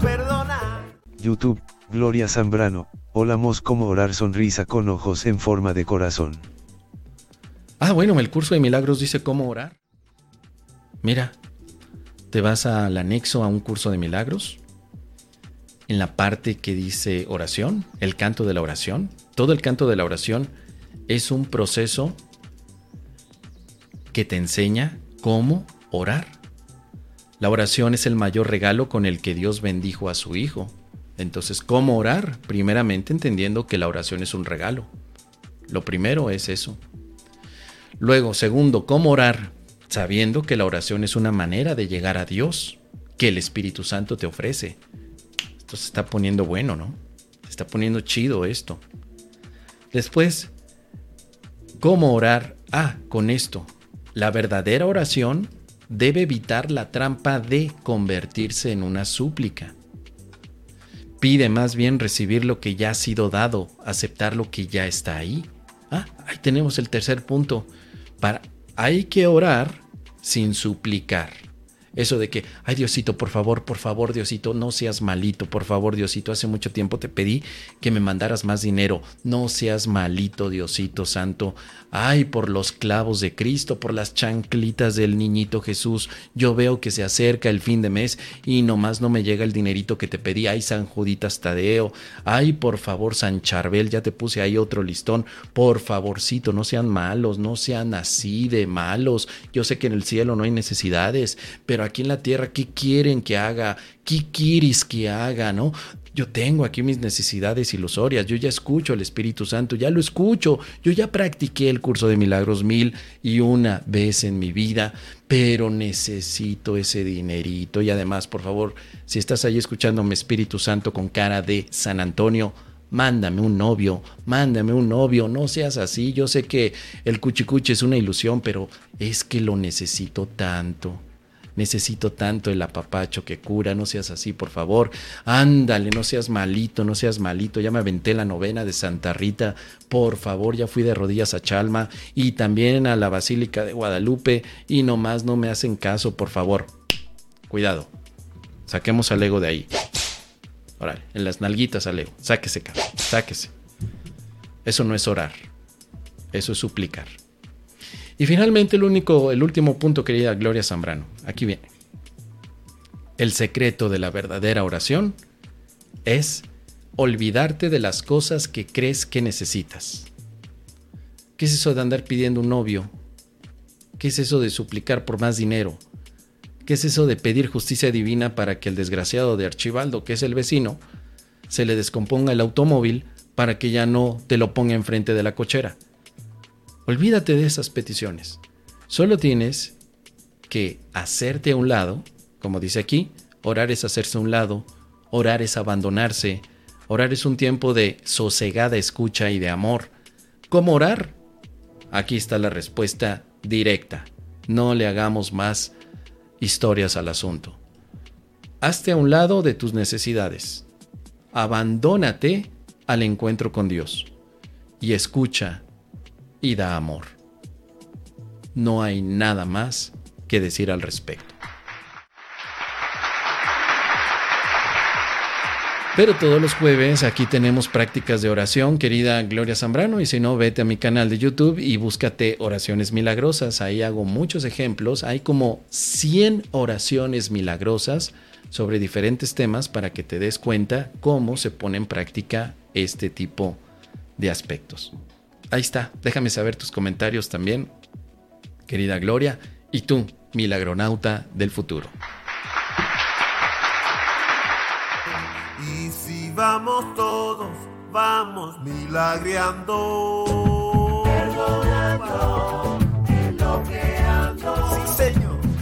Perdonar. YouTube, Gloria Zambrano, hola mos cómo orar sonrisa con ojos en forma de corazón. Ah, bueno, el curso de milagros dice cómo orar. Mira, te vas al anexo a un curso de milagros. En la parte que dice oración, el canto de la oración. Todo el canto de la oración es un proceso que te enseña cómo orar. La oración es el mayor regalo con el que Dios bendijo a su Hijo. Entonces, ¿cómo orar? Primeramente entendiendo que la oración es un regalo. Lo primero es eso. Luego, segundo, ¿cómo orar? Sabiendo que la oración es una manera de llegar a Dios que el Espíritu Santo te ofrece. Esto se está poniendo bueno, ¿no? Se está poniendo chido esto. Después, ¿cómo orar? Ah, con esto. La verdadera oración debe evitar la trampa de convertirse en una súplica. Pide más bien recibir lo que ya ha sido dado, aceptar lo que ya está ahí. Ah, ahí tenemos el tercer punto. Para, hay que orar sin suplicar. Eso de que, ay Diosito, por favor, por favor, Diosito, no seas malito, por favor, Diosito, hace mucho tiempo te pedí que me mandaras más dinero, no seas malito, Diosito Santo, ay, por los clavos de Cristo, por las chanclitas del niñito Jesús, yo veo que se acerca el fin de mes y nomás no me llega el dinerito que te pedí, ay, San Juditas Tadeo, ay, por favor, San Charbel, ya te puse ahí otro listón, por favorcito, no sean malos, no sean así de malos, yo sé que en el cielo no hay necesidades, pero aquí en la tierra, ¿qué quieren que haga? ¿Qué quieres que haga? ¿No? Yo tengo aquí mis necesidades ilusorias, yo ya escucho al Espíritu Santo, ya lo escucho, yo ya practiqué el curso de milagros mil y una vez en mi vida, pero necesito ese dinerito y además, por favor, si estás ahí escuchándome Espíritu Santo con cara de San Antonio, mándame un novio, mándame un novio, no seas así, yo sé que el cuchicuchi es una ilusión, pero es que lo necesito tanto necesito tanto el apapacho que cura, no seas así, por favor, ándale, no seas malito, no seas malito, ya me aventé la novena de Santa Rita, por favor, ya fui de rodillas a Chalma y también a la Basílica de Guadalupe. Y nomás no me hacen caso, por favor, cuidado, saquemos al ego de ahí. Órale, en las nalguitas al ego, sáquese, sáquese. Eso no es orar, eso es suplicar. Y finalmente el único, el último punto, querida Gloria Zambrano. Aquí viene. El secreto de la verdadera oración es olvidarte de las cosas que crees que necesitas. ¿Qué es eso de andar pidiendo un novio? ¿Qué es eso de suplicar por más dinero? ¿Qué es eso de pedir justicia divina para que el desgraciado de Archibaldo, que es el vecino, se le descomponga el automóvil para que ya no te lo ponga enfrente de la cochera? Olvídate de esas peticiones. Solo tienes que hacerte a un lado, como dice aquí, orar es hacerse a un lado, orar es abandonarse, orar es un tiempo de sosegada escucha y de amor. ¿Cómo orar? Aquí está la respuesta directa. No le hagamos más historias al asunto. Hazte a un lado de tus necesidades. Abandónate al encuentro con Dios y escucha y da amor. No hay nada más que decir al respecto. Pero todos los jueves aquí tenemos prácticas de oración, querida Gloria Zambrano, y si no, vete a mi canal de YouTube y búscate oraciones milagrosas. Ahí hago muchos ejemplos. Hay como 100 oraciones milagrosas sobre diferentes temas para que te des cuenta cómo se pone en práctica este tipo de aspectos. Ahí está, déjame saber tus comentarios también, querida Gloria, y tú, milagronauta del futuro. Y si vamos todos, vamos milagreando.